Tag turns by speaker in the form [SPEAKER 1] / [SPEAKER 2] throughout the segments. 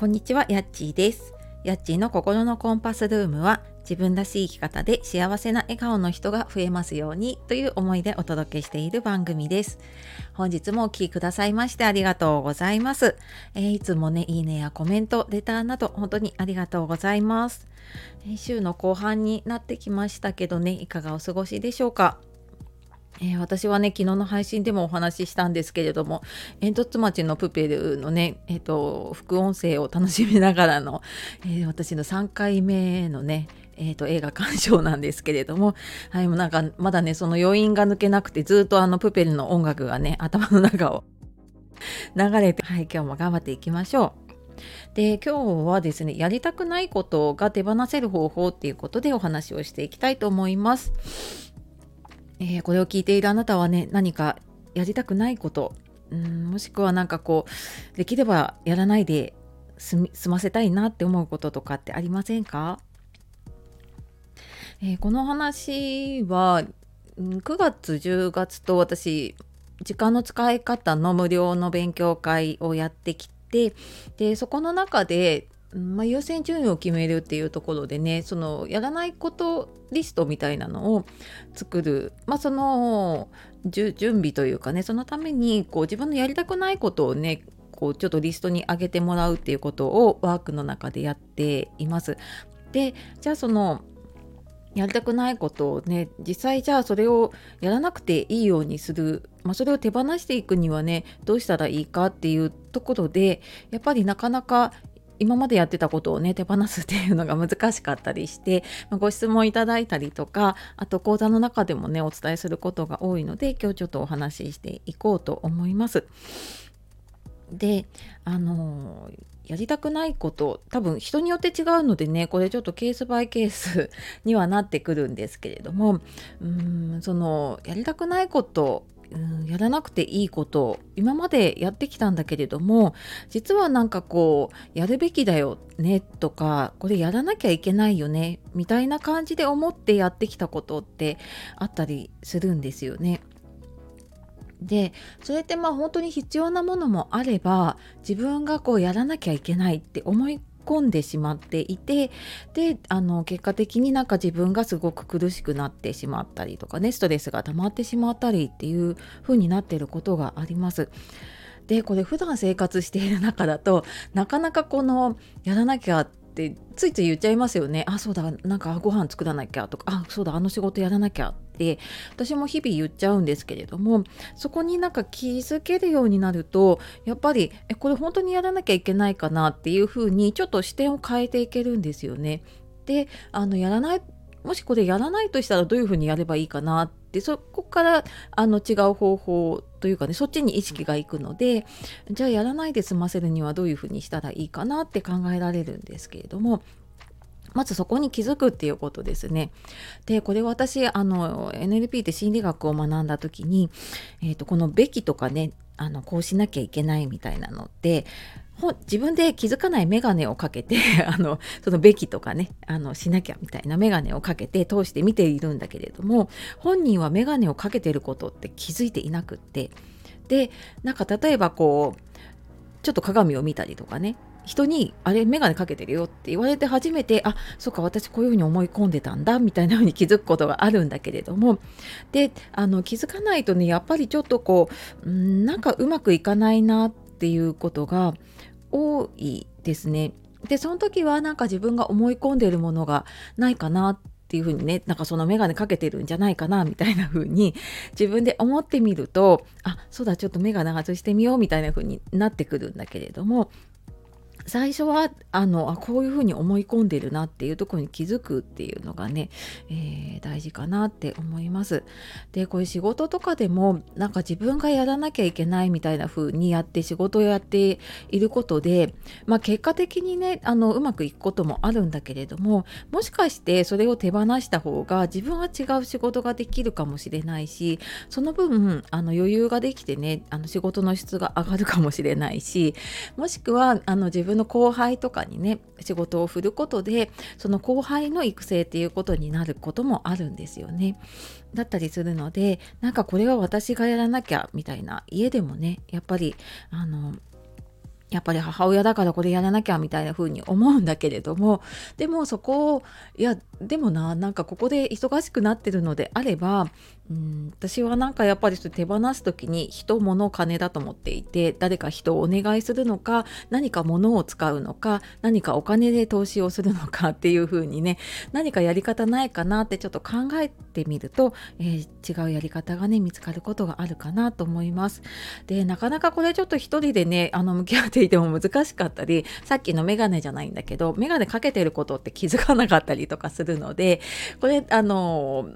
[SPEAKER 1] こんにちは、やっちーです。やっちーの心のコンパスルームは自分らしい生き方で幸せな笑顔の人が増えますようにという思いでお届けしている番組です。本日もお聴きくださいましてありがとうございます、えー、いつもね、いいねやコメント、レターなど本当にありがとうございます。週の後半になってきましたけどね、いかがお過ごしでしょうか？えー、私はね昨日の配信でもお話ししたんですけれども煙突町のプペルのね、えーと、副音声を楽しみながらの、えー、私の3回目のねえーと、映画鑑賞なんですけれども、はい、もうなんかまだねその余韻が抜けなくてずっとあのプペルの音楽がね頭の中を流れて、はい、今日も頑張っていきましょう。で今日はですねやりたくないことが手放せる方法っていうことでお話をしていきたいと思います。えー、これを聞いているあなたはね何かやりたくないことうんもしくは何かこうできればやらないで済ませたいなって思うこととかってありませんか、えー、この話は9月10月と私時間の使い方の無料の勉強会をやってきてでそこの中でまあ、優先順位を決めるっていうところでねそのやらないことリストみたいなのを作る、まあ、その準備というかねそのためにこう自分のやりたくないことをねこうちょっとリストに上げてもらうっていうことをワークの中でやっています。でじゃあそのやりたくないことをね実際じゃあそれをやらなくていいようにする、まあ、それを手放していくにはねどうしたらいいかっていうところでやっぱりなかなか今までやってたことをね手放すっていうのが難しかったりして、まあ、ご質問いただいたりとかあと講座の中でもねお伝えすることが多いので今日ちょっとお話ししていこうと思います。であのやりたくないこと多分人によって違うのでねこれちょっとケースバイケースにはなってくるんですけれどもうんそのやりたくないことうん、やらなくていいこと今までやってきたんだけれども実はなんかこうやるべきだよねとかこれやらなきゃいけないよねみたいな感じで思ってやってきたことってあったりするんですよね。でそれってまあ本当に必要なものもあれば自分がこうやらなきゃいけないって思い込んでしまっていてであの結果的になんか自分がすごく苦しくなってしまったりとかねストレスが溜まってしまったりっていう風になっていることがあります。でこれ普段生活している中だとなかなかこのやらなきゃってついつい言っちゃいますよねあそうだなんかご飯作らなきゃとかあそうだあの仕事やらなきゃて私も日々言っちゃうんですけれどもそこになんか気づけるようになるとやっぱりえこれ本当にやらなきゃいけないかなっていうふうにちょっと視点を変えていけるんですよね。であのやらないもしこれやらないとしたらどういうふうにやればいいかなってそこからあの違う方法というかねそっちに意識がいくのでじゃあやらないで済ませるにはどういうふうにしたらいいかなって考えられるんですけれどもまずそこに気づくっていうことですね。でこれ私あの NLP って心理学を学んだ時に、えーと、この「べき」とかねあのこうしなきゃいけないみたいなのって自分で気づかない眼鏡をかけて あのそのべきとかねあのしなきゃみたいな眼鏡をかけて通して見ているんだけれども本人は眼鏡をかけてることって気づいていなくってでなんか例えばこうちょっと鏡を見たりとかね人に「あれ眼鏡かけてるよ」って言われて初めて「あそっか私こういうふうに思い込んでたんだ」みたいなふうに気づくことがあるんだけれどもであの気づかないとねやっぱりちょっとこうんなんかうまくいかないなっていうことが多いですね。でその時はなんか自分が思い込んでるものがないかなっていうふうにねなんかその眼鏡かけてるんじゃないかなみたいな風に 自分で思ってみるとあそうだちょっと眼鏡外してみようみたいな風になってくるんだけれども最初はあのあこういうふうに思い込んでるなっていうとこに気づくっていうのがね、えー、大事かなって思います。でこういう仕事とかでもなんか自分がやらなきゃいけないみたいな風にやって仕事をやっていることで、まあ、結果的にねあのうまくいくこともあるんだけれどももしかしてそれを手放した方が自分は違う仕事ができるかもしれないしその分あの余裕ができてねあの仕事の質が上がるかもしれないしもしくはあの自分分の後輩とかにね仕事を振ることでその後輩の育成っていうことになることもあるんですよね。だったりするのでなんかこれは私がやらなきゃみたいな家でもねやっぱりあのやっぱり母親だからこれやらなきゃみたいな風に思うんだけれどもでもそこをいやでもななんかここで忙しくなってるのであればうん私はなんかやっぱり手放す時に人物金だと思っていて誰か人をお願いするのか何か物を使うのか何かお金で投資をするのかっていう風にね何かやり方ないかなってちょっと考えてみると、えー、違うやり方がね見つかることがあるかなと思います。でなかなかこれちょっと一人でねあの向き合っていても難しかったりさっきのメガネじゃないんだけどメガネかけてることって気づかなかったりとかするのでこれあの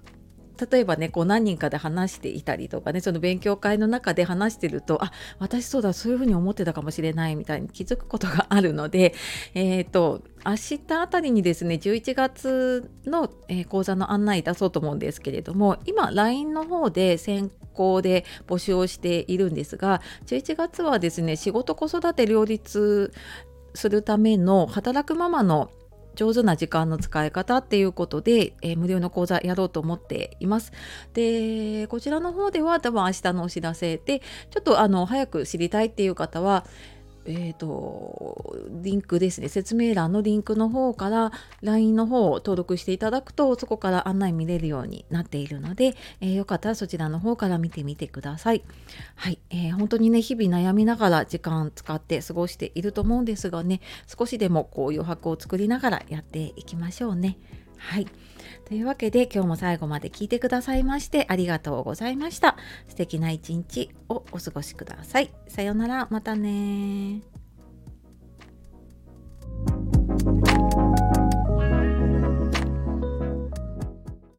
[SPEAKER 1] 例えばねこう何人かで話していたりとかねその勉強会の中で話してるとあ私そうだそういうふうに思ってたかもしれないみたいに気づくことがあるので えっ、ー、と明日あたりにですね11月の、えー、講座の案内出そうと思うんですけれども今 LINE の方で先行で募集をしているんですが11月はですね仕事子育て両立するための働くママの上手な時間の使い方っていうことで、えー、無料の講座やろうと思っています。で、こちらの方では多分明日のお知らせで、ちょっとあの早く知りたいっていう方は、えーと、リンクですね説明欄のリンクの方から LINE の方を登録していただくとそこから案内見れるようになっているので、えー、よかったらそちらの方から見てみてください。はい、えー、本当にね日々悩みながら時間使って過ごしていると思うんですがね少しでもこう余白を作りながらやっていきましょうね。はい。というわけで今日も最後まで聞いてくださいましてありがとうございました。素敵な一日をお過ごしください。さようなら、またね